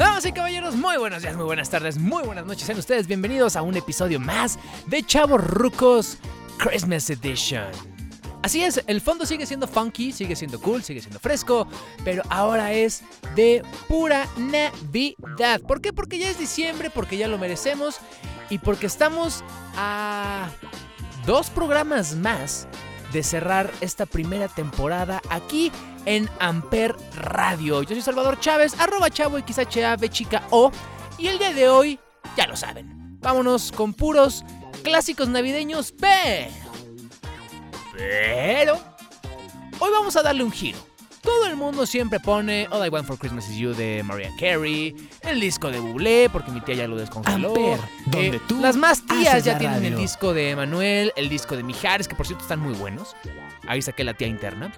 Damas y caballeros, muy buenos días, muy buenas tardes, muy buenas noches. Sean ustedes bienvenidos a un episodio más de Chavos Rucos Christmas Edition. Así es, el fondo sigue siendo funky, sigue siendo cool, sigue siendo fresco, pero ahora es de pura Navidad. ¿Por qué? Porque ya es diciembre, porque ya lo merecemos y porque estamos a dos programas más de cerrar esta primera temporada aquí en Amper Radio. Yo soy Salvador Chávez, arroba chavo XHAV chica O. Y el día de hoy, ya lo saben, vámonos con puros clásicos navideños, pero... Pero... Hoy vamos a darle un giro. Todo el mundo siempre pone All I Want for Christmas Is You de Mariah Carey, el disco de Bublé, porque mi tía ya lo descongeló. Amper, donde Eh, tú las más tías ya tienen el disco de Emanuel, el disco de Mijares, que por cierto están muy buenos. Ahí saqué la tía interna.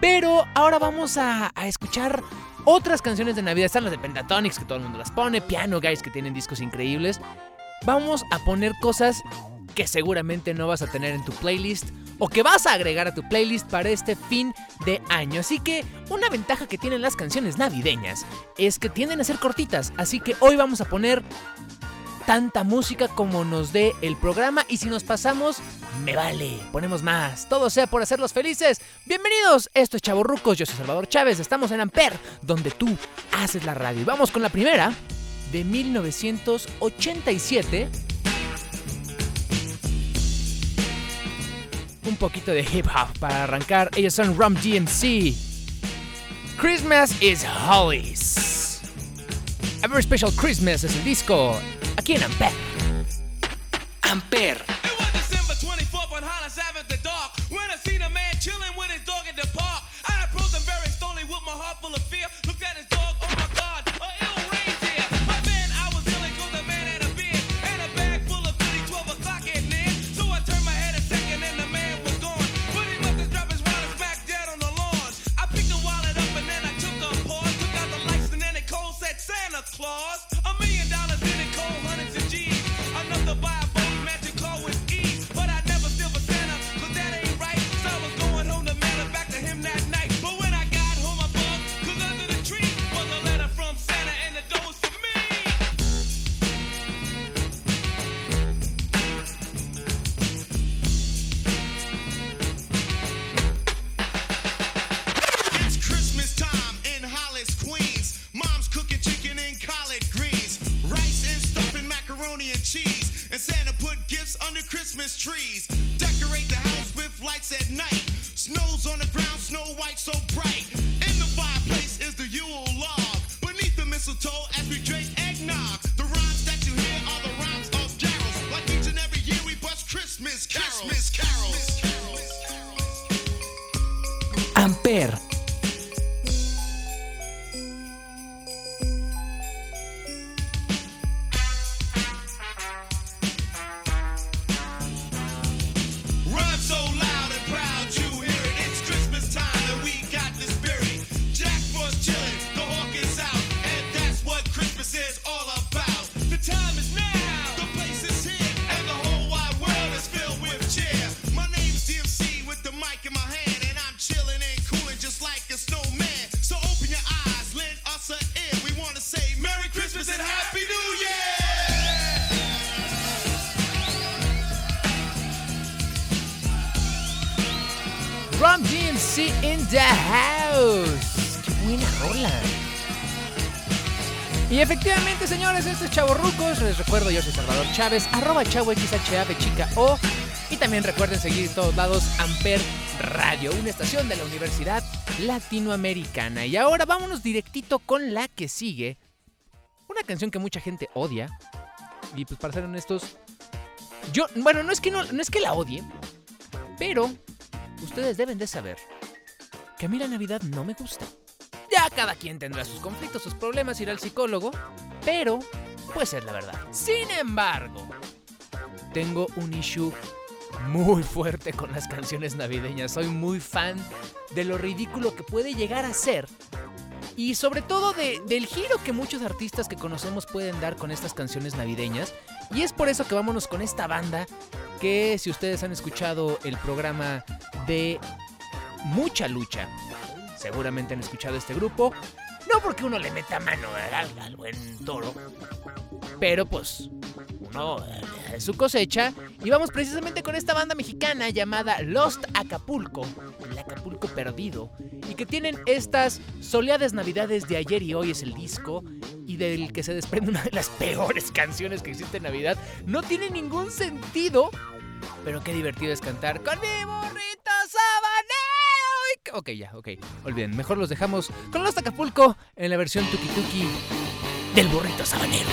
Pero ahora vamos a, escuchar otras canciones de Navidad. Están las de Pentatonix, que todo el mundo las pone. Piano Guys, que tienen discos increíbles. Vamos a poner cosas que seguramente no vas a tener en tu playlist o que vas a agregar a tu playlist para este fin de año. Así que una ventaja que tienen las canciones navideñas es que tienden a ser cortitas. Así que hoy vamos a poner tanta música como nos dé el programa y si nos pasamos, me vale, ponemos más, todo sea por hacerlos felices. Bienvenidos, esto es Chavorrucos, yo soy Salvador Chávez, estamos en Amper, donde tú haces la radio. Y vamos con la primera de 1987. Un poquito de hip hop para arrancar. Ellos son Rum DMC. Christmas is Hollies. A Very Special Christmas es el disco aquí en Amper. Amper. In the house. Qué buena rola. Y efectivamente, señores, esto es Chavorrucos. Les recuerdo, yo soy Salvador Chávez, arroba chavo XHAV chica O. Y también recuerden seguir en todos lados Amper Radio, una estación de la Universidad Latinoamericana. Y ahora vámonos directito con la que sigue. Una canción que mucha gente odia. Y pues para ser honestos, yo, bueno, no es que no, no es que la odie, pero ustedes deben de saber que a mí la Navidad no me gusta. Ya cada quien tendrá sus conflictos, sus problemas, irá al psicólogo, pero puede ser la verdad. Sin embargo, tengo un issue muy fuerte con las canciones navideñas. Soy muy fan de lo ridículo que puede llegar a ser. Y sobre todo de- del giro que muchos artistas que conocemos pueden dar con estas canciones navideñas. Y es por eso que vámonos con esta banda que si ustedes han escuchado el programa de Mucha Lucha, seguramente han escuchado este grupo. No porque uno le meta mano al, buen toro, pero pues uno eh, es su cosecha. Y vamos precisamente con esta banda mexicana llamada Lost Acapulco, el Acapulco perdido, y que tienen estas soleadas navidades de ayer y hoy es el disco, y del que se desprende una de las peores canciones que existe en Navidad. No tiene ningún sentido, pero qué divertido es cantar con mi burrito sabanero. Ok, ya, ok. Olviden, mejor los dejamos con Lost Acapulco en la versión tuki tuki del burrito sabanero.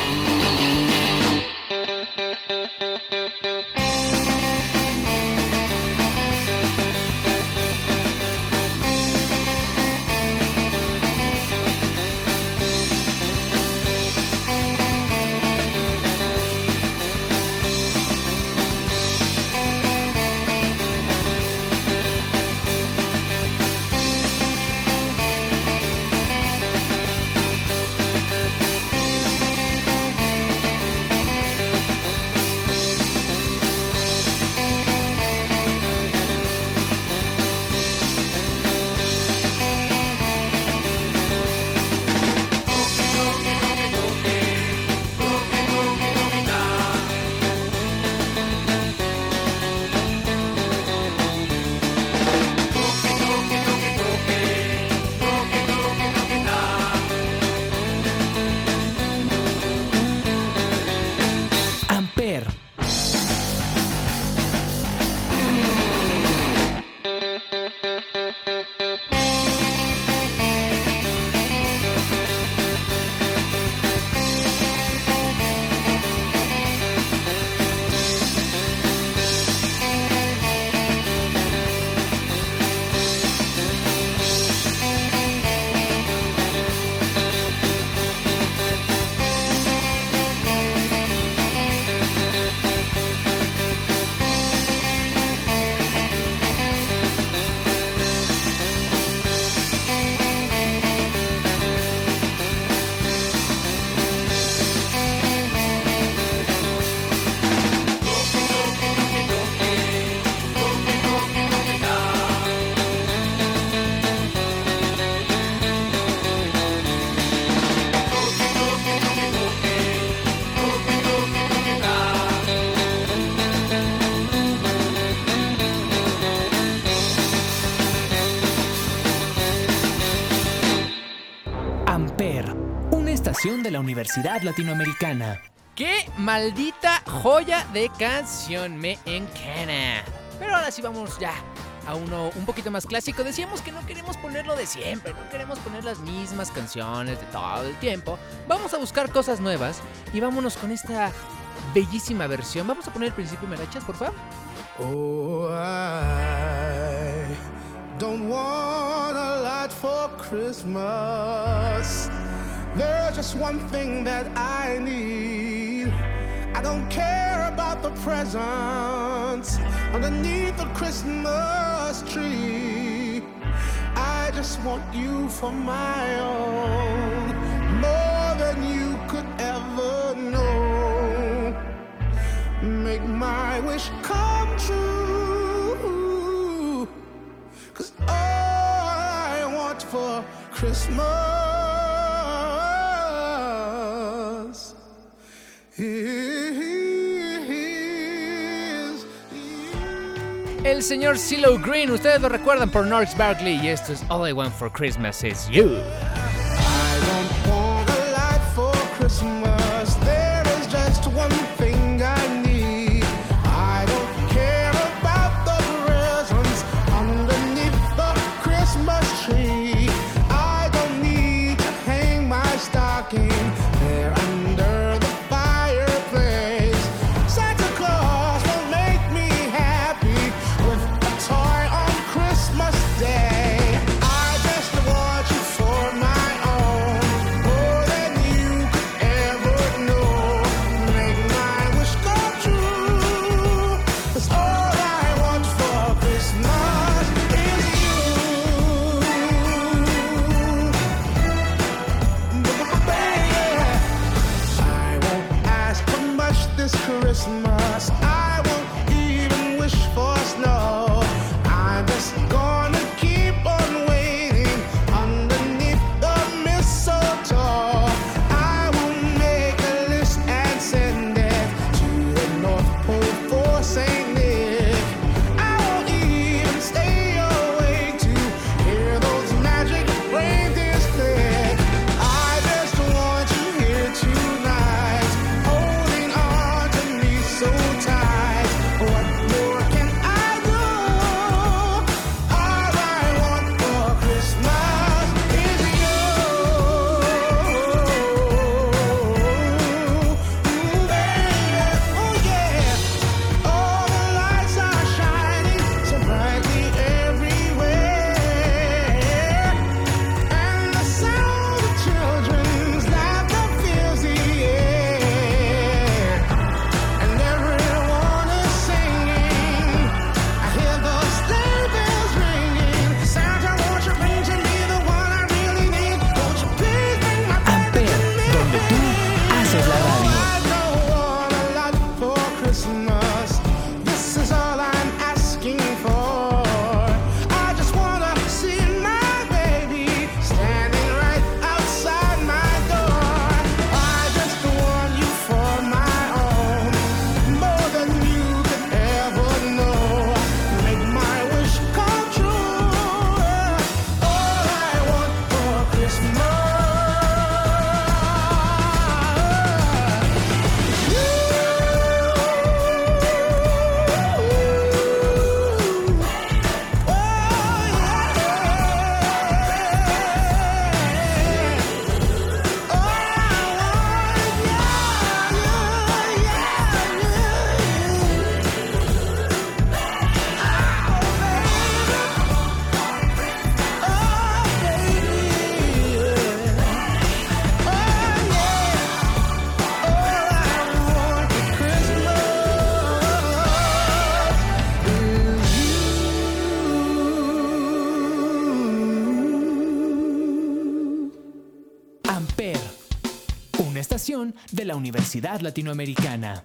De la Universidad Latinoamericana. ¡Qué maldita joya de canción! Me encanta. Pero ahora sí vamos ya a uno un poquito más clásico. Decíamos que no queremos ponerlo de siempre, no queremos poner las mismas canciones de todo el tiempo. Vamos a buscar cosas nuevas y vámonos con esta bellísima versión. Vamos a poner el principio, Merachas, por favor. Oh, I don't want a lot for Christmas. There's just one thing that I need. I don't care about the presents underneath the Christmas tree. I just want you for my own, more than you could ever know make my wish come true. Cause all I want for Christmas El señor CeeLo Green, ustedes lo recuerdan por Norris Barkley y esto es All I Want for Christmas is You. De la Universidad Latinoamericana.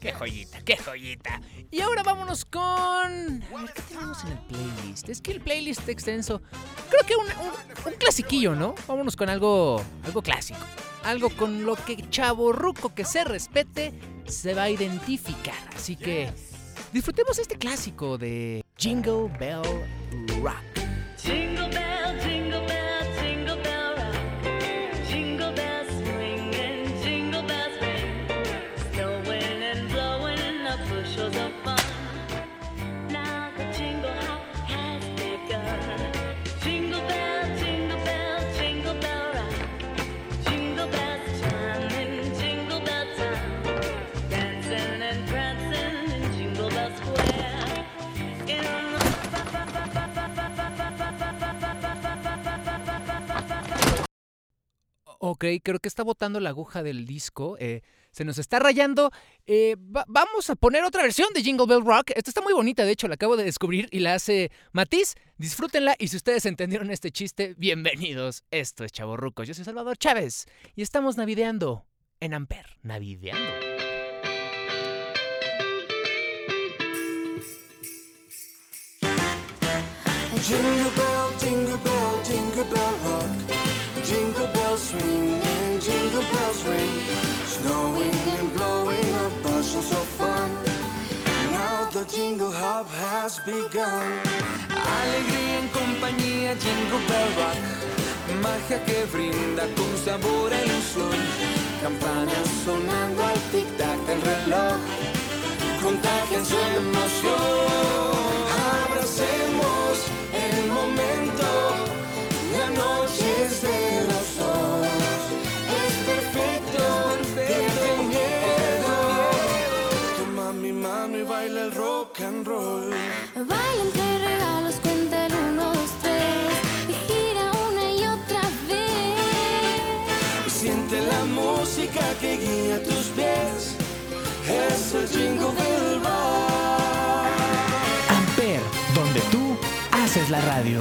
Qué joyita, qué joyita. Y ahora vámonos con... A ver, ¿qué tenemos en el playlist? Es que el playlist está extenso. Creo que un, un, un clasiquillo, ¿no? Vámonos con algo, algo clásico. Algo con lo que chavo ruco que se respete se va a identificar. Así que disfrutemos este clásico de Jingle Bell Rock. Creo que está botando la aguja del disco. eh, se nos está rayando. Eh, va- vamos a poner otra versión de Jingle Bell Rock. Esta está muy bonita, de hecho, la acabo de descubrir y la hace Matiz. Disfrútenla y si ustedes entendieron este chiste, bienvenidos. Esto es Chavorrucos. Yo soy Salvador Chávez y estamos navideando en Amper. Navideando. Jingle has begun. Alegría en compañía, jingle bell rock. Magia que brinda con sabor e ilusión. Campanas sonando al tic-tac del reloj. Contagian su emoción. Abracemos el momento. La noche es de los and roll. Baila entre regalos, cuenta el uno, dos, tres y gira una y otra vez. Siente la música que guía tus pies. Es el jingle bell rock. Amper, donde tú haces la radio.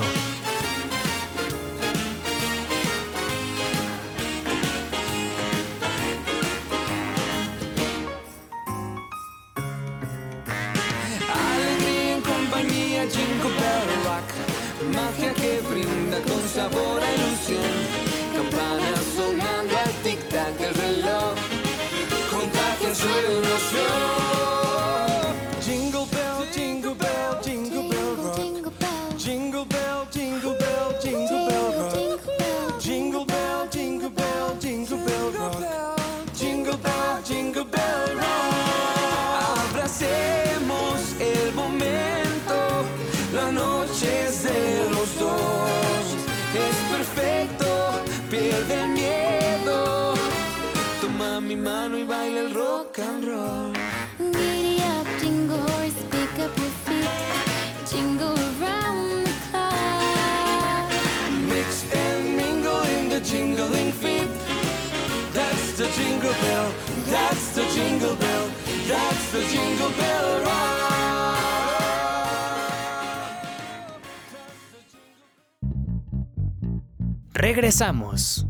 Regresamos.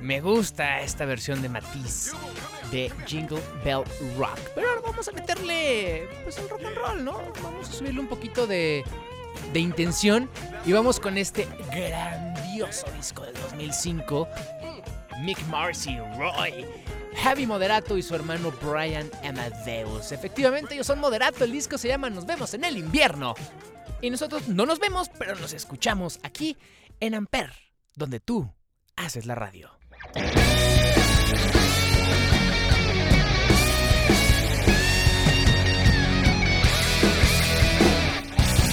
Me gusta esta versión de Matiz de Jingle Bell Rock. Pero ahora vamos a meterle pues el rock and roll, ¿no? Vamos a subirle un poquito de, de intención y vamos con este grandioso disco del 2005. Mick Marcy, Roy, Javi Moderato y su hermano Brian Amadeus. Efectivamente, ellos son Moderato. El disco se llama Nos vemos en el invierno. Y nosotros no nos vemos, pero nos escuchamos aquí en Amper, donde tú haces la radio.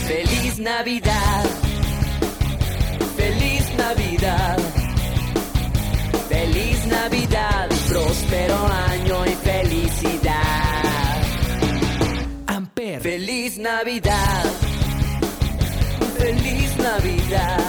Feliz Navidad, feliz Navidad, feliz Navidad, próspero año y felicidad. Amper, Feliz Navidad, feliz Navidad,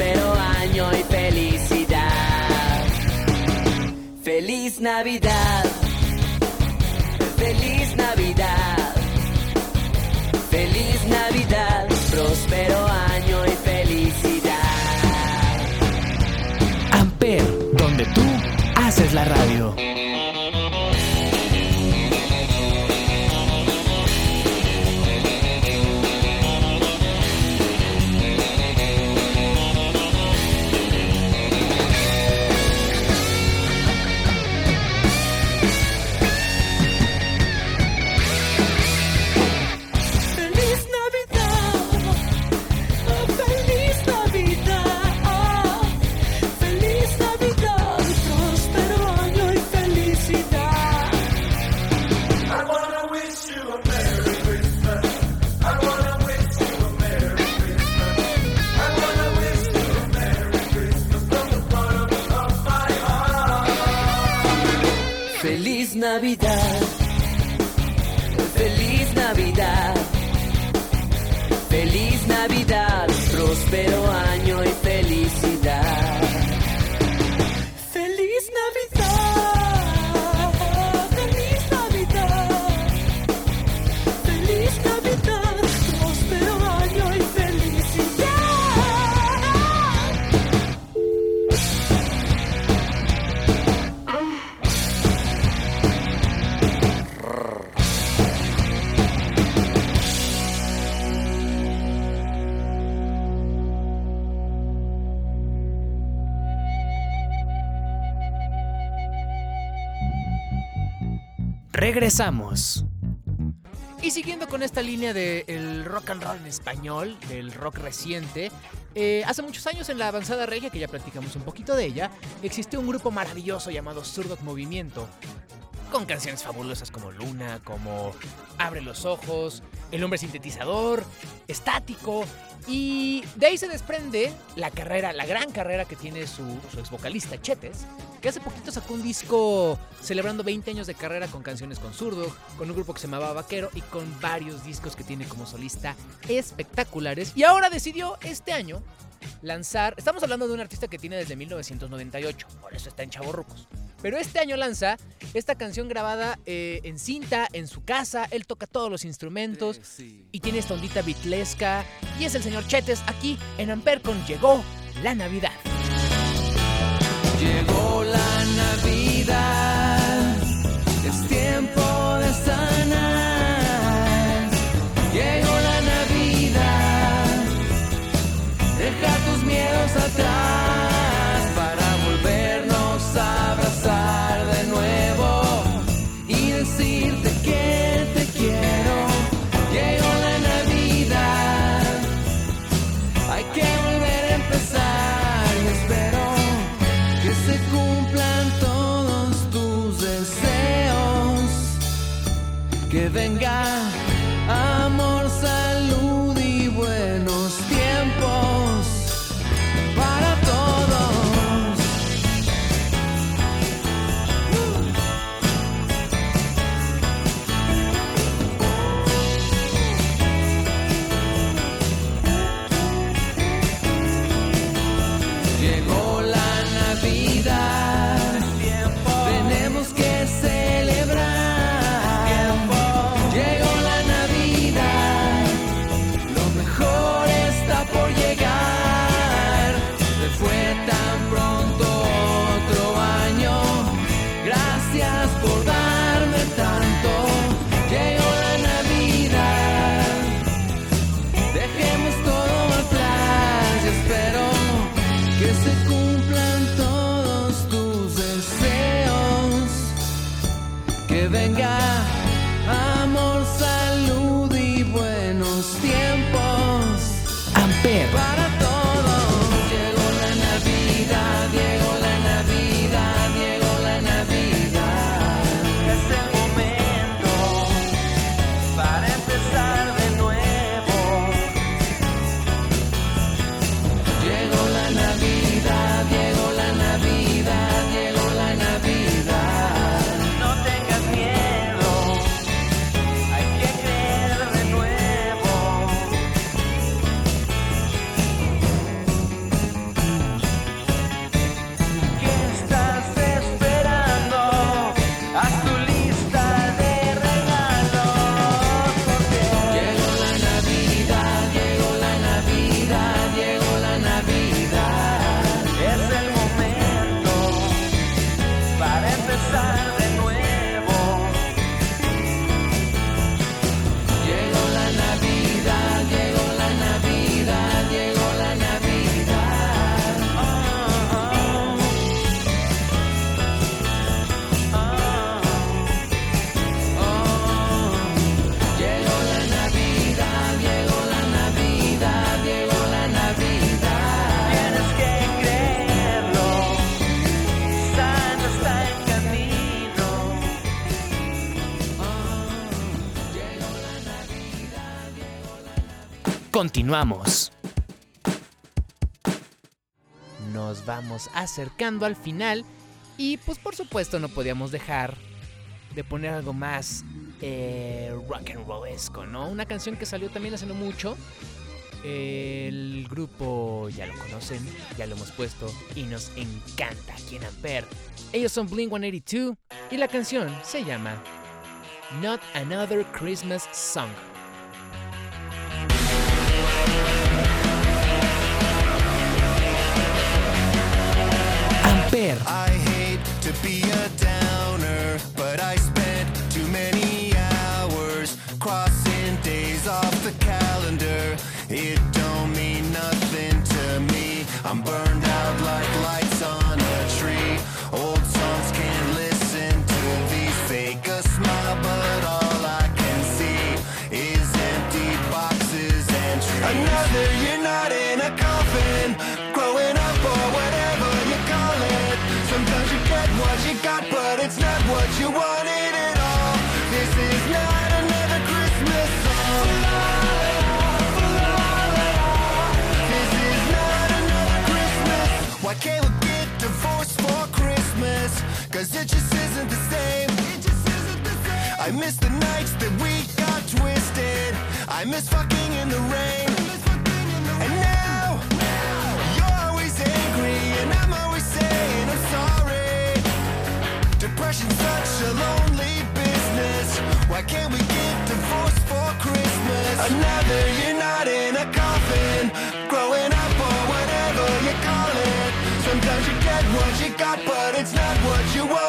Próspero año y felicidad. Feliz Navidad. Feliz Navidad. Feliz Navidad. Próspero año y felicidad. Amper, donde tú haces la radio. Regresamos. Y siguiendo con esta línea del rock and roll en español, del rock reciente, eh, hace muchos años en la avanzada regia, que ya platicamos un poquito de ella, existió un grupo maravilloso llamado Surdoc Movimiento, con canciones fabulosas como Luna, como Abre los Ojos, El Hombre Sintetizador, Estático, y de ahí se desprende la carrera, la gran carrera que tiene su, ex vocalista Chetes, que hace poquito sacó un disco celebrando 20 años de carrera con canciones con Zurdo, con un grupo que se llamaba Vaquero y con varios discos que tiene como solista espectaculares. Y ahora decidió este año lanzar, estamos hablando de un artista que tiene desde 1998, por eso está en Chavorrucos. Pero este año lanza esta canción grabada eh, en cinta, en su casa, él toca todos los instrumentos y tiene esta ondita bitlesca. Y es el señor Chetes aquí en Amper con Llegó la Navidad. Llegó la Navidad, Que cumplan todos tus deseos. Que venga amor, salud y buenos tiempos Amper, Continuamos. Nos vamos acercando al final y pues por supuesto no podíamos dejar de poner algo más eh, rock and rollesco, ¿no? Una canción que salió también hace no mucho. El grupo ya lo conocen, ya lo hemos puesto y nos encanta aquí en Ampere. Ellos son Blink 182 y la canción se llama Not Another Christmas Song. Amper, I hate to be a downer, but I spent too many hours crossing days off the calendar. It Cause it just isn't the same. Isn't the same. I miss the nights that we got twisted. I miss fucking in the rain. And now, you're always angry, and I'm always saying I'm sorry. Depression's such a lonely business. Why can't we get divorced for Christmas? Another year not in a coffin, growing up or whatever you call it. Sometimes you get what you got, but it's not what you wanted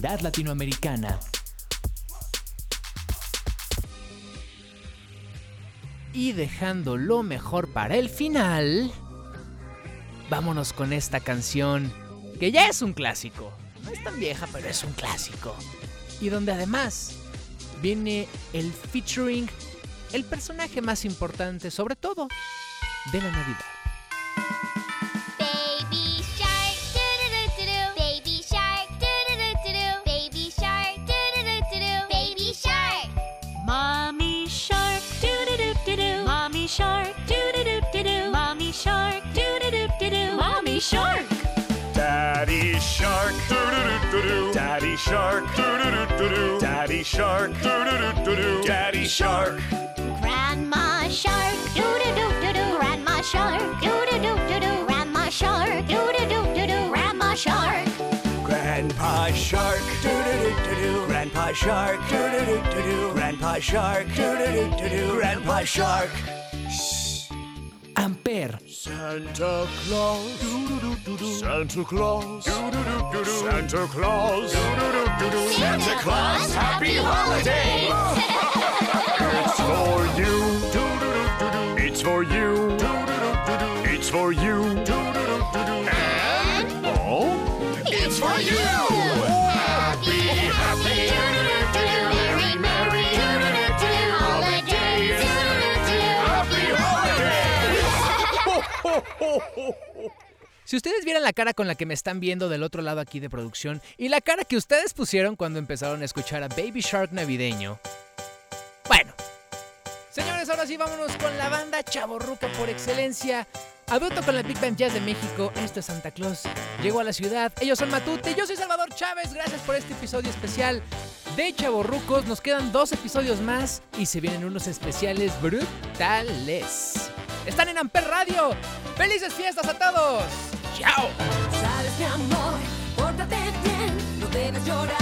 Latinoamericana. Y dejando lo mejor para el final, vámonos con esta canción que ya es un clásico. No es tan vieja, pero es un clásico. Y donde además viene el featuring, el personaje más importante, sobre todo, de la Navidad. Daddy Shark, doo-doo-doo-doo-doo. Daddy Shark, doo-doo-doo-doo-doo. Daddy Shark. Grandma shark, doo-doo-doo-doo-doo. Grandma shark, doo-doo-doo-doo-doo. Grandma shark, doo-doo-doo-doo-doo. Grandma shark. Grandpa Shark, doo-doo-doo-doo-doo. Grandpa Shark, doo-doo-doo-doo-doo. Grandpa Shark, doo-doo-doo-doo-doo. Grandpa Shark. Amper, Santa Claus, Santa Claus, Santa Claus, Santa Claus, happy holiday! It's for you, it's for you, it's for you, and oh, it's for you! Si ustedes vieran la cara con la que me están viendo del otro lado aquí de producción y la cara que ustedes pusieron cuando empezaron a escuchar a Baby Shark navideño. Bueno, señores, ahora sí vámonos con la banda chaborruca por excelencia. A dueto con la Big Band Jazz de México, esto es Santa Claus. Llegó a la ciudad, ellos son Matute, yo soy Salvador Chávez, gracias por este episodio especial de Chavorrucos. Nos quedan dos episodios más y se vienen unos especiales brutales. Están en Amper Radio. ¡Felices fiestas a todos! ¡Chao! Sabes mi amor, pórtate bien, no debes llorar,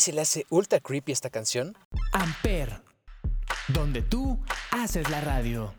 Se le hace ultra creepy esta canción? Amper, donde tú haces la radio.